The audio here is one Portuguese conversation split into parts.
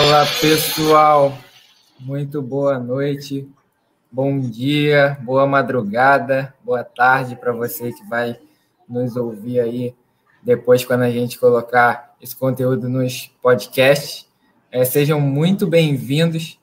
Fala pessoal, muito boa noite, bom dia, boa madrugada, boa tarde para você que vai nos ouvir aí depois quando a gente colocar esse conteúdo nos podcasts. É, sejam muito bem-vindos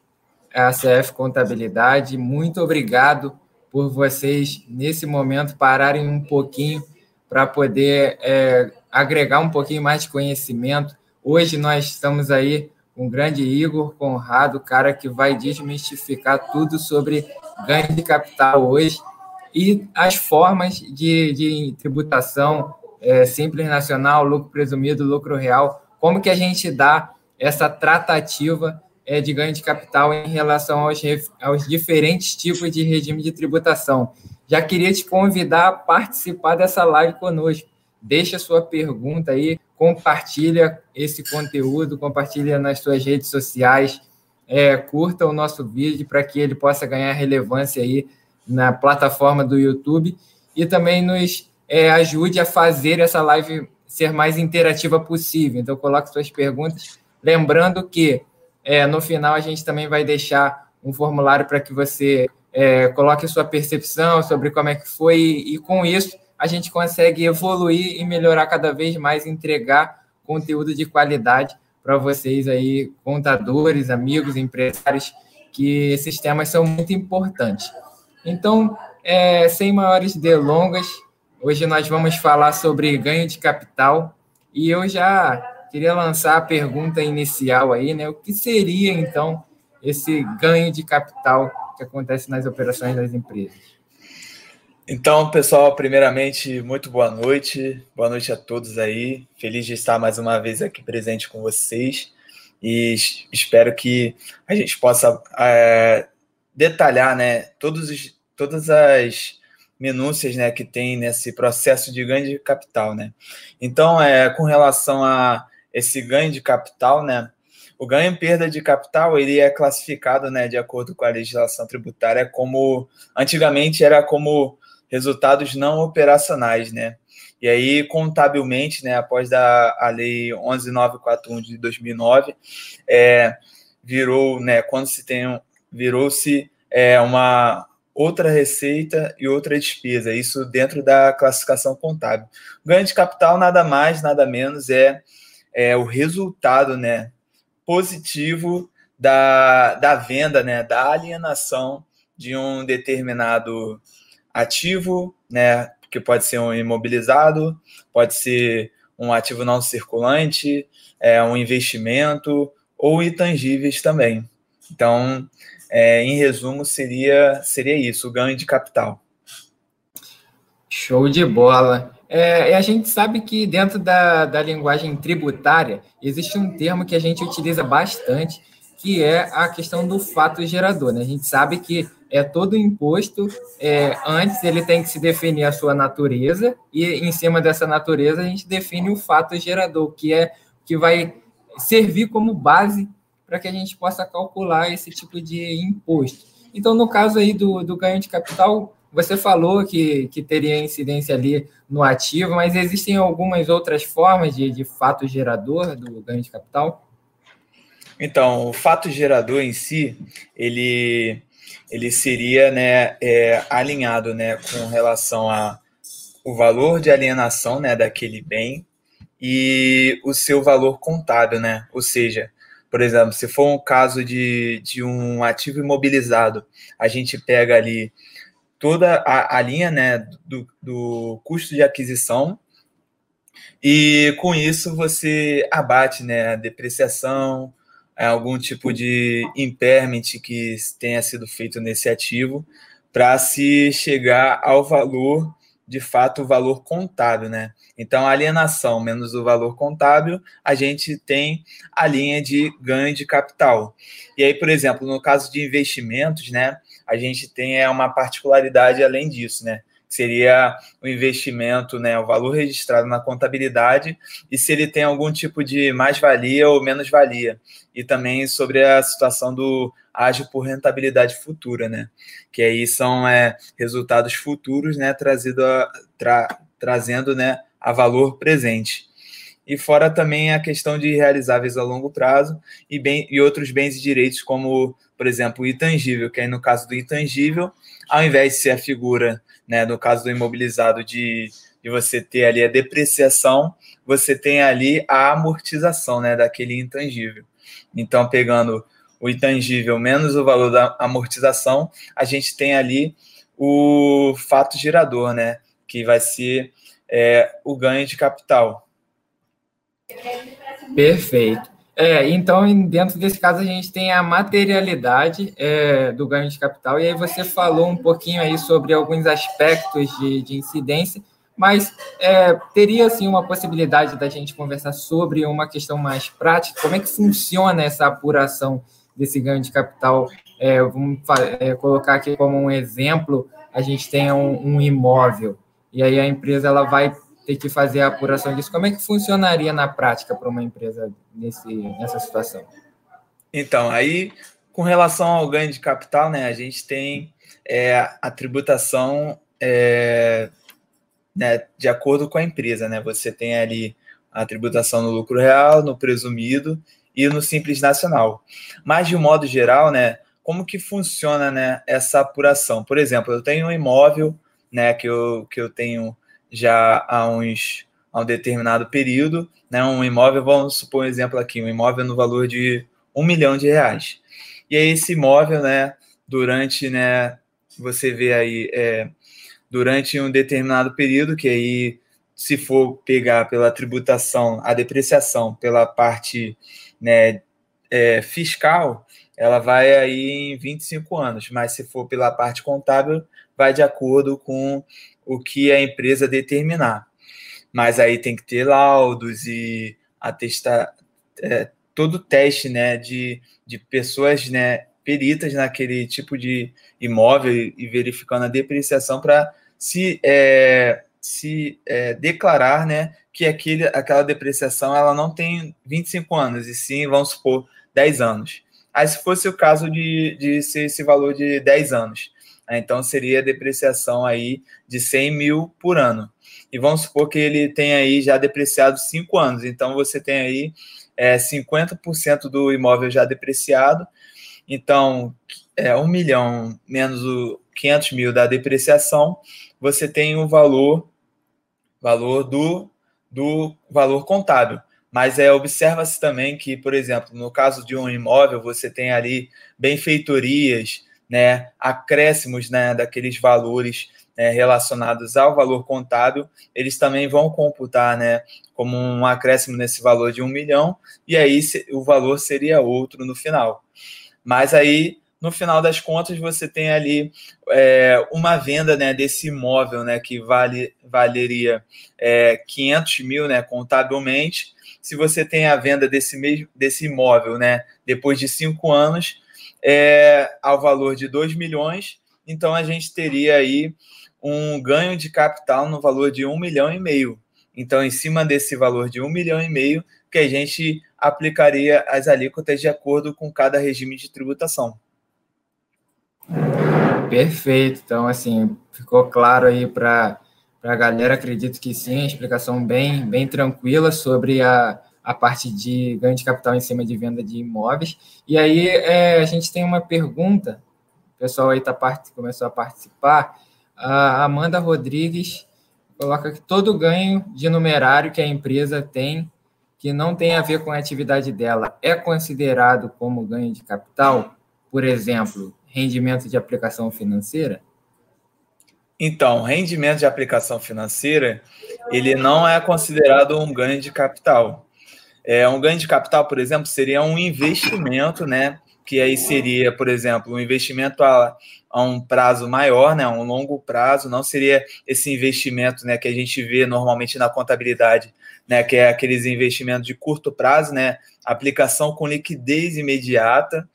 à CF Contabilidade, muito obrigado por vocês nesse momento pararem um pouquinho para poder é, agregar um pouquinho mais de conhecimento. Hoje nós estamos aí o grande Igor Conrado, cara que vai desmistificar tudo sobre ganho de capital hoje e as formas de, de tributação é, simples nacional, lucro presumido, lucro real, como que a gente dá essa tratativa é, de ganho de capital em relação aos, aos diferentes tipos de regime de tributação. Já queria te convidar a participar dessa live conosco. Deixa sua pergunta aí, compartilha esse conteúdo, compartilha nas suas redes sociais, é, curta o nosso vídeo para que ele possa ganhar relevância aí na plataforma do YouTube e também nos é, ajude a fazer essa live ser mais interativa possível. Então, coloque suas perguntas. Lembrando que é, no final a gente também vai deixar um formulário para que você é, coloque sua percepção sobre como é que foi, e, e com isso a gente consegue evoluir e melhorar cada vez mais, entregar conteúdo de qualidade para vocês aí, contadores, amigos, empresários, que esses temas são muito importantes. Então, é, sem maiores delongas, hoje nós vamos falar sobre ganho de capital e eu já queria lançar a pergunta inicial aí, né? O que seria então esse ganho de capital que acontece nas operações das empresas. Então, pessoal, primeiramente, muito boa noite. Boa noite a todos aí. Feliz de estar mais uma vez aqui presente com vocês. E espero que a gente possa é, detalhar né, todos os, todas as minúcias né, que tem nesse processo de ganho de capital. Né? Então, é, com relação a esse ganho de capital, né, o ganho e perda de capital ele é classificado, né, de acordo com a legislação tributária, como antigamente era como resultados não operacionais, né? E aí, contabilmente, né, após da, a lei 11941 de 2009, é, virou, né, quando se tem, virou-se é, uma outra receita e outra despesa, isso dentro da classificação contábil. ganho de capital nada mais, nada menos é, é o resultado, né, positivo da, da venda, né, da alienação de um determinado ativo, né, que pode ser um imobilizado, pode ser um ativo não circulante, é, um investimento ou intangíveis também. Então, é, em resumo, seria, seria isso, o ganho de capital. Show de bola. É, a gente sabe que dentro da, da linguagem tributária existe um termo que a gente utiliza bastante, que é a questão do fato gerador. Né? A gente sabe que é todo imposto, é, antes ele tem que se definir a sua natureza, e em cima dessa natureza a gente define o fato gerador, que é que vai servir como base para que a gente possa calcular esse tipo de imposto. Então, no caso aí do, do ganho de capital, você falou que, que teria incidência ali no ativo, mas existem algumas outras formas de, de fato gerador do ganho de capital? Então, o fato gerador em si, ele, ele seria né, é, alinhado né, com relação a o valor de alienação né, daquele bem e o seu valor contábil, né? Ou seja, por exemplo, se for um caso de, de um ativo imobilizado, a gente pega ali toda a, a linha né, do, do custo de aquisição e com isso você abate né, a depreciação, algum tipo de impairment que tenha sido feito nesse ativo para se chegar ao valor, de fato, o valor contábil, né? Então, a alienação menos o valor contábil, a gente tem a linha de ganho de capital. E aí, por exemplo, no caso de investimentos, né, a gente tem é, uma particularidade além disso, né? Seria o investimento, né, o valor registrado na contabilidade e se ele tem algum tipo de mais-valia ou menos-valia. E também sobre a situação do ágio por rentabilidade futura, né? Que aí são é, resultados futuros, né, trazido a, tra, trazendo, né, a valor presente. e fora também a questão de realizáveis a longo prazo e, bem, e outros bens e direitos, como, por exemplo, o intangível, que aí no caso do intangível, ao invés de ser a figura, né, no caso do imobilizado, de, de você ter ali a depreciação, você tem ali a amortização né, daquele intangível. Então, pegando o intangível menos o valor da amortização, a gente tem ali o fato gerador, né? Que vai ser é, o ganho de capital. Perfeito. É, então, dentro desse caso, a gente tem a materialidade é, do ganho de capital, e aí você falou um pouquinho aí sobre alguns aspectos de, de incidência, mas é, teria, assim, uma possibilidade da gente conversar sobre uma questão mais prática, como é que funciona essa apuração desse ganho de capital. É, vamos é, colocar aqui como um exemplo, a gente tem um, um, imóvel, e aí a empresa ela vai ter que fazer a apuração disso. Como é que funcionaria na prática para uma empresa nesse, nessa situação? Então, aí, com relação ao ganho de capital, né, a gente tem é, a tributação é, né, de acordo com a empresa, né? Você tem ali a tributação no lucro real, no presumido e no Simples Nacional. Mas, de um modo geral, né, como que funciona né, essa apuração? Por exemplo, eu tenho um imóvel né, que, eu, que eu tenho já há, uns, há um determinado período, né, um imóvel, vamos supor um exemplo aqui, um imóvel no valor de um milhão de reais. E aí esse imóvel, né, durante, né, você vê aí, é, durante um determinado período, que aí, se for pegar pela tributação, a depreciação pela parte né, é, fiscal, ela vai aí em 25 anos, mas se for pela parte contábil, vai de acordo com o que a empresa determinar. Mas aí tem que ter laudos e atestar é, todo o teste né, de, de pessoas né, peritas naquele tipo de imóvel e verificando a depreciação para se, é, se é, declarar né, que aquele, aquela depreciação ela não tem 25 anos, e sim, vamos supor, 10 anos. Aí, se fosse o caso de, de ser esse valor de 10 anos, então seria depreciação aí de 100 mil por ano. E vamos supor que ele tem aí já depreciado 5 anos, então você tem aí é, 50% do imóvel já depreciado, então é 1 milhão menos o 500 mil da depreciação, você tem o valor, valor do do valor contábil. Mas é, observa-se também que, por exemplo, no caso de um imóvel, você tem ali benfeitorias, né, acréscimos né, daqueles valores né, relacionados ao valor contábil, eles também vão computar né, como um acréscimo nesse valor de um milhão, e aí o valor seria outro no final. Mas aí no final das contas você tem ali é, uma venda né, desse imóvel né, que vale, valeria é, 500 mil né, contabilmente. Se você tem a venda desse, mesmo, desse imóvel né, depois de cinco anos, é, ao valor de 2 milhões, então a gente teria aí um ganho de capital no valor de um milhão e meio. Então, em cima desse valor de um milhão e meio, que a gente aplicaria as alíquotas de acordo com cada regime de tributação. Perfeito. Então, assim, ficou claro aí para a galera, acredito que sim, explicação bem, bem tranquila sobre a, a parte de ganho de capital em cima de venda de imóveis. E aí é, a gente tem uma pergunta, o pessoal aí tá, começou a participar. A Amanda Rodrigues coloca que todo ganho de numerário que a empresa tem, que não tem a ver com a atividade dela, é considerado como ganho de capital? Por exemplo, rendimento de aplicação financeira? Então, rendimento de aplicação financeira, ele não é considerado um ganho de capital. É, um ganho de capital, por exemplo, seria um investimento, né? Que aí seria, por exemplo, um investimento a, a um prazo maior, né? Um longo prazo, não seria esse investimento, né? Que a gente vê normalmente na contabilidade, né? Que é aqueles investimentos de curto prazo, né? Aplicação com liquidez imediata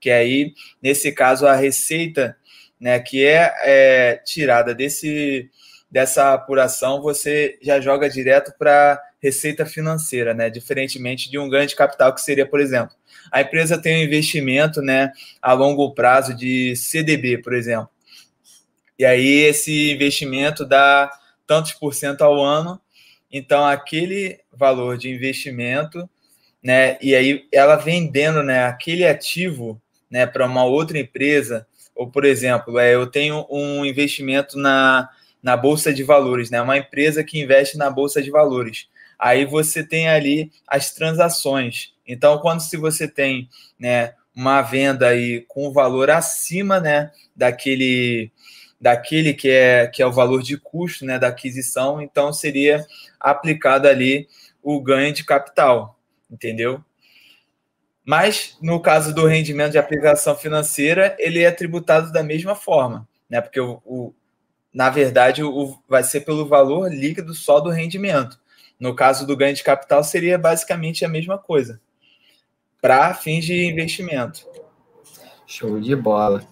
que aí, nesse caso, a receita né, que é, é tirada desse, dessa apuração, você já joga direto para receita financeira, né? Diferentemente de um ganho de capital, que seria, por exemplo, a empresa tem um investimento né, a longo prazo de CDB, por exemplo. E aí esse investimento dá tantos por cento ao ano, então aquele valor de investimento, né, e aí ela vendendo, né, aquele ativo, né, para uma outra empresa, ou por exemplo, é, eu tenho um investimento na, na bolsa de valores, né, uma empresa que investe na bolsa de valores. Aí você tem ali as transações. Então, quando se você tem, né, uma venda aí com valor acima, né, daquele daquele que é que é o valor de custo, né, da aquisição, então seria aplicado ali o ganho de capital, entendeu? Mas no caso do rendimento de aplicação financeira, ele é tributado da mesma forma, né? Porque o, o na verdade o, vai ser pelo valor líquido só do rendimento. No caso do ganho de capital, seria basicamente a mesma coisa para fins de investimento. Show de bola.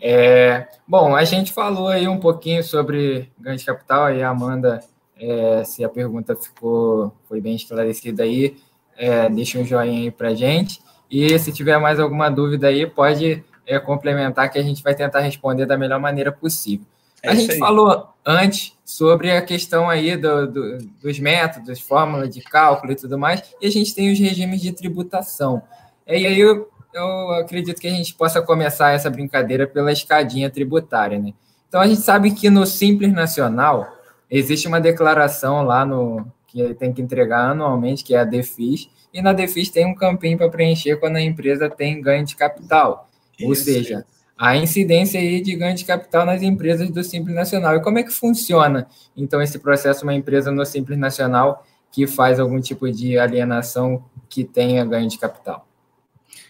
É, bom, a gente falou aí um pouquinho sobre ganho de capital, aí a Amanda, é, se a pergunta ficou foi bem esclarecida aí, é, deixa um joinha aí para gente. E se tiver mais alguma dúvida aí, pode é, complementar que a gente vai tentar responder da melhor maneira possível. É a gente aí. falou antes sobre a questão aí do, do, dos métodos, fórmula de cálculo e tudo mais, e a gente tem os regimes de tributação. E aí eu, eu acredito que a gente possa começar essa brincadeira pela escadinha tributária, né? Então a gente sabe que no Simples Nacional existe uma declaração lá no que tem que entregar anualmente, que é a DEFIS, e na DEFIS tem um campinho para preencher quando a empresa tem ganho de capital. Isso. Ou seja, a incidência aí de ganho de capital nas empresas do Simples Nacional. E como é que funciona, então, esse processo, uma empresa no Simples Nacional que faz algum tipo de alienação que tenha ganho de capital?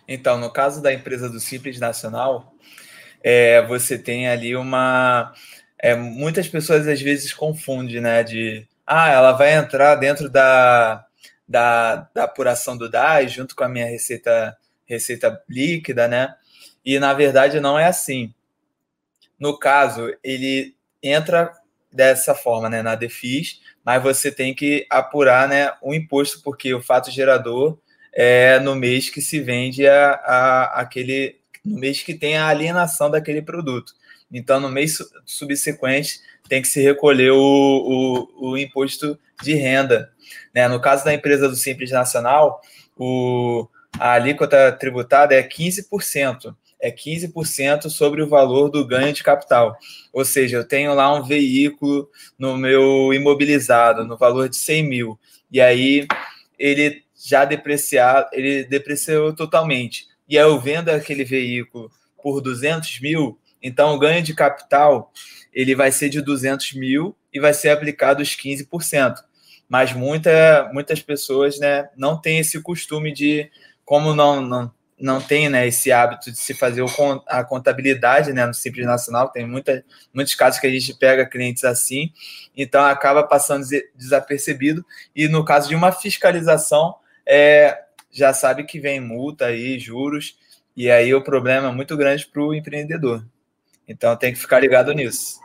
Então, no caso da empresa do Simples Nacional, é, você tem ali uma. É, muitas pessoas às vezes confundem, né? De ah, ela vai entrar dentro da, da, da apuração do DAS junto com a minha receita, receita líquida, né? E na verdade não é assim. No caso, ele entra dessa forma, né, na DEFIS, mas você tem que apurar, né, o imposto porque o fato gerador é no mês que se vende a, a, aquele, no mês que tem a alienação daquele produto. Então, no mês subsequente, tem que se recolher o, o, o imposto de renda. Né? No caso da empresa do Simples Nacional, o, a alíquota tributada é 15% é 15% sobre o valor do ganho de capital. Ou seja, eu tenho lá um veículo no meu imobilizado, no valor de 100 mil, e aí ele já depreciado, ele depreciou totalmente. E aí eu vendo aquele veículo por 200 mil, então o ganho de capital ele vai ser de 200 mil e vai ser aplicado os 15%. Mas muita, muitas pessoas né, não têm esse costume de, como não, não não tem né, esse hábito de se fazer a contabilidade né, no Simples Nacional, tem muita, muitos casos que a gente pega clientes assim, então acaba passando desapercebido, e no caso de uma fiscalização, é, já sabe que vem multa aí, juros, e aí o problema é muito grande para o empreendedor. Então tem que ficar ligado nisso.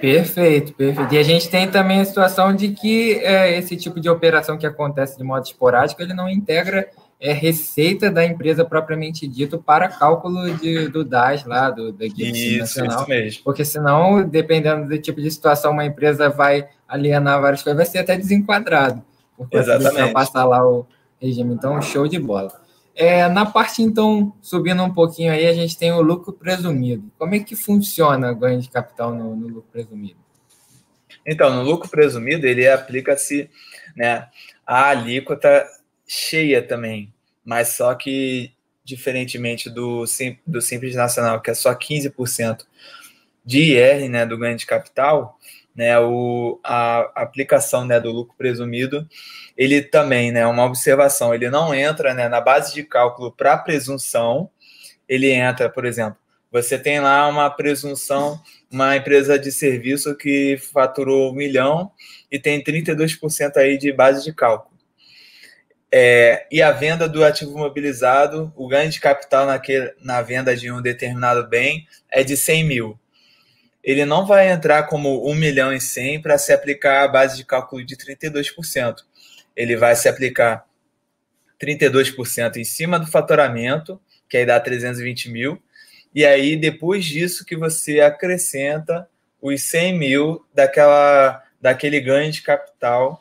Perfeito, perfeito. E a gente tem também a situação de que é, esse tipo de operação que acontece de modo esporádico, ele não integra é receita da empresa propriamente dito para cálculo de, do DAS lá, do, da Guia Nacional. Isso mesmo. Porque senão, dependendo do tipo de situação, uma empresa vai alienar várias coisas, vai ser até desenquadrado. Porque Exatamente. passar lá o regime. Então, show de bola. É, na parte, então, subindo um pouquinho aí, a gente tem o lucro presumido. Como é que funciona o ganho de capital no, no lucro presumido? Então, no lucro presumido, ele aplica-se né, a alíquota cheia também, mas só que diferentemente do, do Simples Nacional, que é só 15% de IR, né, do ganho de capital, né, o, a aplicação né, do lucro presumido, ele também, né, uma observação, ele não entra né, na base de cálculo para presunção, ele entra, por exemplo, você tem lá uma presunção, uma empresa de serviço que faturou um milhão e tem 32% aí de base de cálculo. É, e a venda do ativo mobilizado, o ganho de capital naquele, na venda de um determinado bem é de 100 mil. Ele não vai entrar como 1 milhão e 100 para se aplicar a base de cálculo de 32%. Ele vai se aplicar 32% em cima do faturamento, que aí dá 320 mil, e aí depois disso que você acrescenta os 100 mil daquela daquele ganho de capital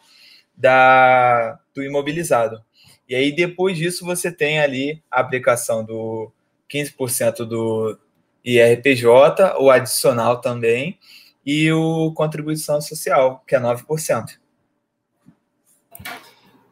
da, do imobilizado. E aí, depois disso, você tem ali a aplicação do 15% do IRPJ, o adicional também, e o contribuição social, que é 9%.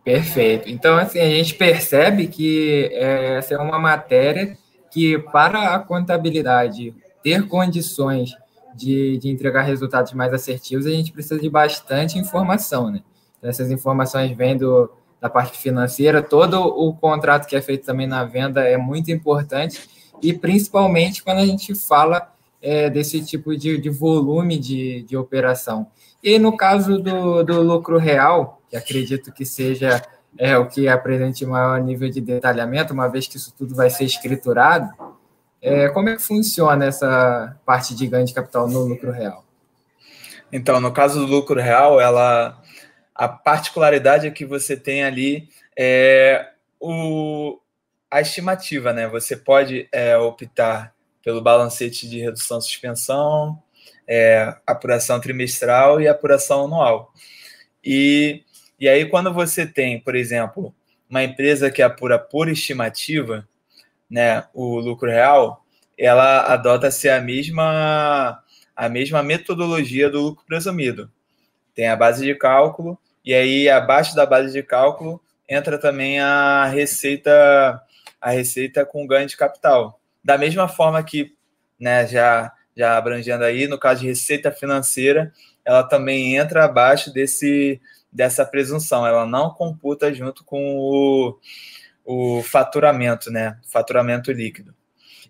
Perfeito. Então, assim, a gente percebe que é, essa é uma matéria que, para a contabilidade ter condições de, de entregar resultados mais assertivos, a gente precisa de bastante informação, né? Essas informações vêm do, da parte financeira, todo o contrato que é feito também na venda é muito importante, e principalmente quando a gente fala é, desse tipo de, de volume de, de operação. E no caso do, do lucro real, que acredito que seja é, o que apresente maior nível de detalhamento, uma vez que isso tudo vai ser escriturado, é, como é que funciona essa parte de ganho de capital no lucro real? Então, no caso do lucro real, ela a particularidade é que você tem ali é, o, a estimativa, né? Você pode é, optar pelo balancete de redução suspensão, é, apuração trimestral e apuração anual. E, e aí, quando você tem, por exemplo, uma empresa que apura por estimativa, né, o lucro real, ela adota-se a mesma, a mesma metodologia do lucro presumido. Tem a base de cálculo, e aí abaixo da base de cálculo entra também a receita a receita com ganho de capital. Da mesma forma que, né, já já abrangendo aí, no caso de receita financeira, ela também entra abaixo desse, dessa presunção, ela não computa junto com o, o faturamento, né? Faturamento líquido.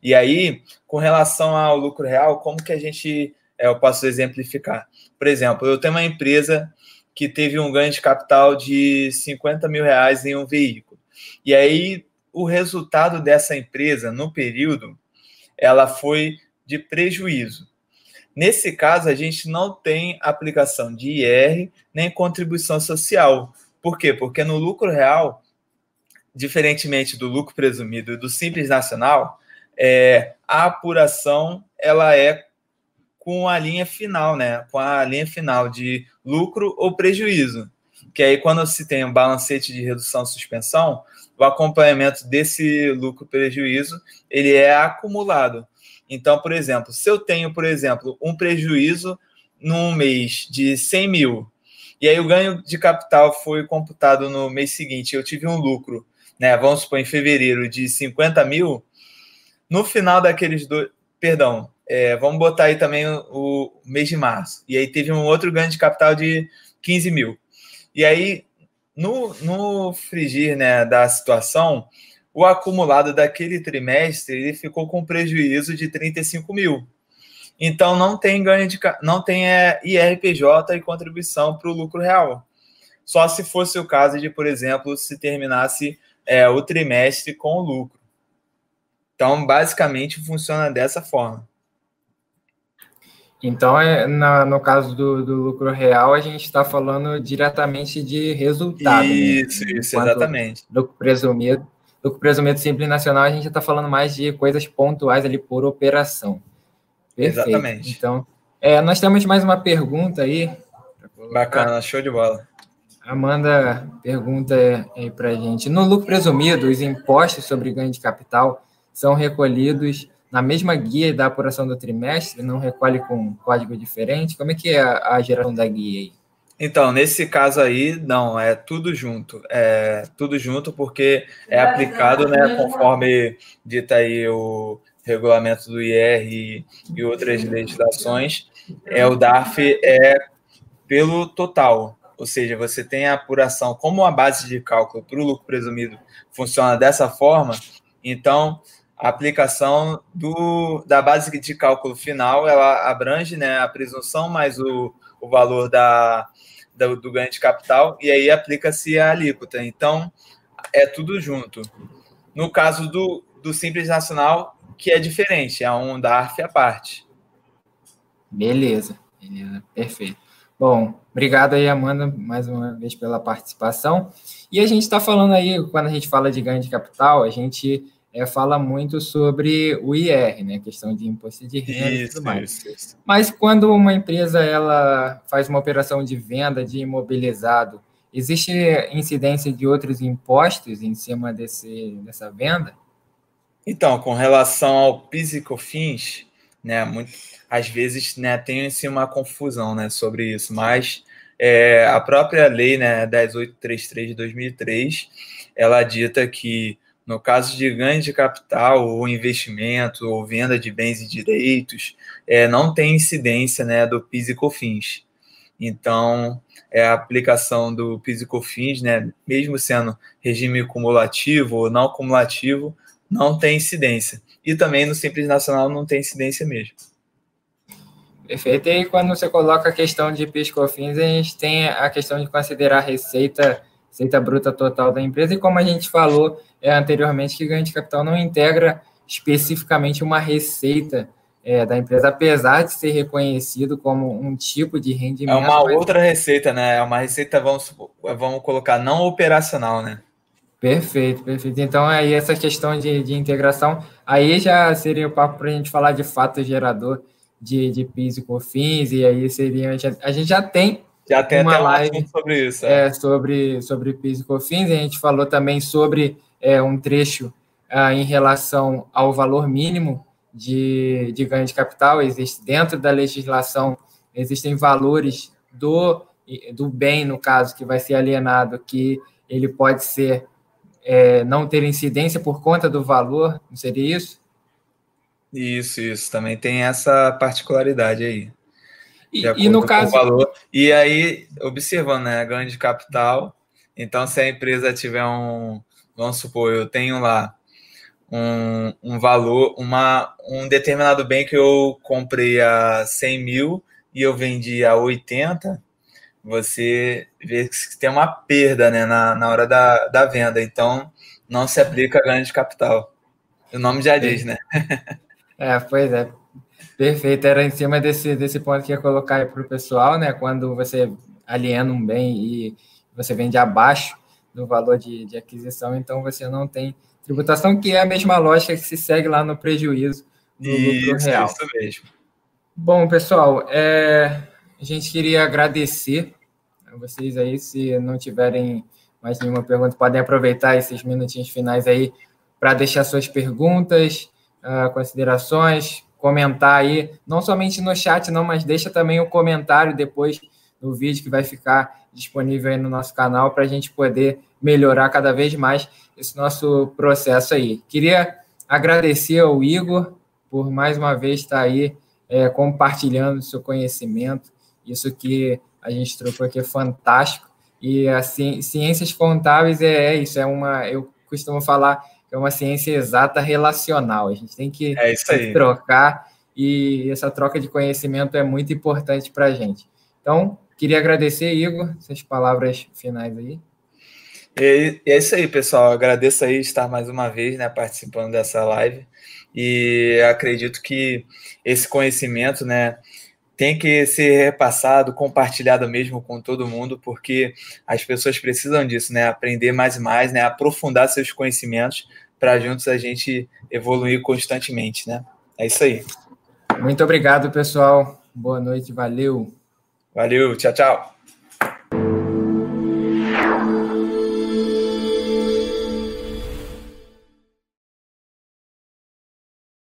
E aí, com relação ao lucro real, como que a gente, é, eu posso exemplificar? Por exemplo, eu tenho uma empresa que teve um ganho de capital de 50 mil reais em um veículo. E aí, o resultado dessa empresa no período, ela foi de prejuízo. Nesse caso, a gente não tem aplicação de IR nem contribuição social. Por quê? Porque no lucro real, diferentemente do lucro presumido e do simples nacional, é, a apuração ela é com a linha final, né? Com a linha final de lucro ou prejuízo. Que aí, quando se tem um balancete de redução suspensão, o acompanhamento desse lucro prejuízo ele é acumulado. Então, por exemplo, se eu tenho, por exemplo, um prejuízo num mês de 100 mil, e aí o ganho de capital foi computado no mês seguinte, eu tive um lucro, né? Vamos supor, em fevereiro, de 50 mil, no final daqueles dois. Perdão, é, vamos botar aí também o, o, mês de março. E aí teve um outro ganho de capital de 15 mil. E aí, no, no frigir né, da situação, o acumulado daquele trimestre ele ficou com prejuízo de 35 mil. Então não tem ganho de não tem é, IRPJ e contribuição para o lucro real. Só se fosse o caso de, por exemplo, se terminasse é, o trimestre com lucro. Então, basicamente, funciona dessa forma. Então, é, na, no caso do, do lucro real, a gente está falando diretamente de resultado. Isso, né? isso, exatamente. Lucro presumido do presumido simples nacional, a gente está falando mais de coisas pontuais ali por operação. Perfeito. Exatamente. Então, é, nós temos mais uma pergunta aí. Bacana, show de bola. Amanda pergunta aí para a gente: no lucro presumido, os impostos sobre ganho de capital são recolhidos na mesma guia da apuração do trimestre? Não recolhe com código diferente? Como é que é a, a geração da guia aí? Então, nesse caso aí, não, é tudo junto. É tudo junto porque é aplicado, né, conforme dita aí o regulamento do IR e, e outras legislações, é o DARF é pelo total. Ou seja, você tem a apuração como a base de cálculo para o lucro presumido funciona dessa forma, então a aplicação do, da base de cálculo final ela abrange né, a presunção mais o, o valor da, do, do ganho de capital, e aí aplica-se a alíquota. Então, é tudo junto. No caso do, do Simples Nacional, que é diferente, é um DARF à parte. Beleza, beleza, perfeito. Bom, obrigado aí, Amanda, mais uma vez pela participação. E a gente está falando aí, quando a gente fala de ganho de capital, a gente é, fala muito sobre o IR, né? Questão de imposto de renda isso, e tudo mais. Isso, isso. Mas quando uma empresa ela faz uma operação de venda de imobilizado, existe incidência de outros impostos em cima desse, dessa venda? Então, com relação ao PIS e COFINS, né, muito, às vezes né, tem assim, uma confusão né, sobre isso, mas é, a própria lei né, 10833 de 2003, ela dita que no caso de ganho de capital, ou investimento, ou venda de bens e direitos, é, não tem incidência né, do PIS e COFINS. Então, é a aplicação do PIS e COFINS, né, mesmo sendo regime cumulativo ou não cumulativo, não tem incidência. E também no Simples Nacional não tem incidência mesmo. Perfeito. E quando você coloca a questão de PIS e COFINS, a gente tem a questão de considerar receita, receita bruta total da empresa, e como a gente falou, é, anteriormente que ganho de capital não integra especificamente uma receita é, da empresa, apesar de ser reconhecido como um tipo de rendimento. É uma mas... outra receita, né? É uma receita, vamos, vamos colocar, não operacional, né? Perfeito, perfeito. Então, aí essa questão de, de integração, aí já seria o papo para a gente falar de fato gerador de, de PIS e COFINS, e aí seria, a gente já tem já tem uma live sobre isso. É. é, sobre, sobre PIS e COFINS, a gente falou também sobre é, um trecho ah, em relação ao valor mínimo de, de ganho de capital. Existe dentro da legislação, existem valores do, do bem, no caso, que vai ser alienado, que ele pode ser é, não ter incidência por conta do valor, não seria isso? Isso, isso. Também tem essa particularidade aí. E, e no caso. Valor. E aí, observando, né? Ganho de capital. Então, se a empresa tiver um, vamos supor, eu tenho lá um, um valor, uma, um determinado bem que eu comprei a 100 mil e eu vendi a 80, você vê que tem uma perda né, na, na hora da, da venda. Então, não se aplica ganho de capital. O nome já diz, né? É, pois é. Perfeito. Era em cima desse, desse ponto que ia colocar para o pessoal, né? Quando você aliena um bem e você vende abaixo do valor de, de aquisição, então você não tem tributação, que é a mesma lógica que se segue lá no prejuízo do isso, lucro real. Isso mesmo. Bom, pessoal, é, a gente queria agradecer a vocês aí, se não tiverem mais nenhuma pergunta, podem aproveitar esses minutinhos finais aí para deixar suas perguntas, uh, considerações, comentar aí, não somente no chat, não, mas deixa também o comentário depois no vídeo que vai ficar disponível aí no nosso canal para a gente poder melhorar cada vez mais esse nosso processo aí. Queria agradecer ao Igor por mais uma vez estar aí é, compartilhando seu conhecimento. Isso que a gente trocou aqui é fantástico. E assim, ciências contábeis é, é isso, é uma, eu costumo falar é uma ciência exata relacional. A gente tem que é trocar e essa troca de conhecimento é muito importante para a gente. Então, Queria agradecer, Igor, essas palavras finais aí. E é isso aí, pessoal. Agradeço aí estar mais uma vez né, participando dessa live. E acredito que esse conhecimento né, tem que ser repassado, compartilhado mesmo com todo mundo, porque as pessoas precisam disso, né? Aprender mais e mais, né? Aprofundar seus conhecimentos para juntos a gente evoluir constantemente, né? É isso aí. Muito obrigado, pessoal. Boa noite, valeu. Valeu, tchau, tchau.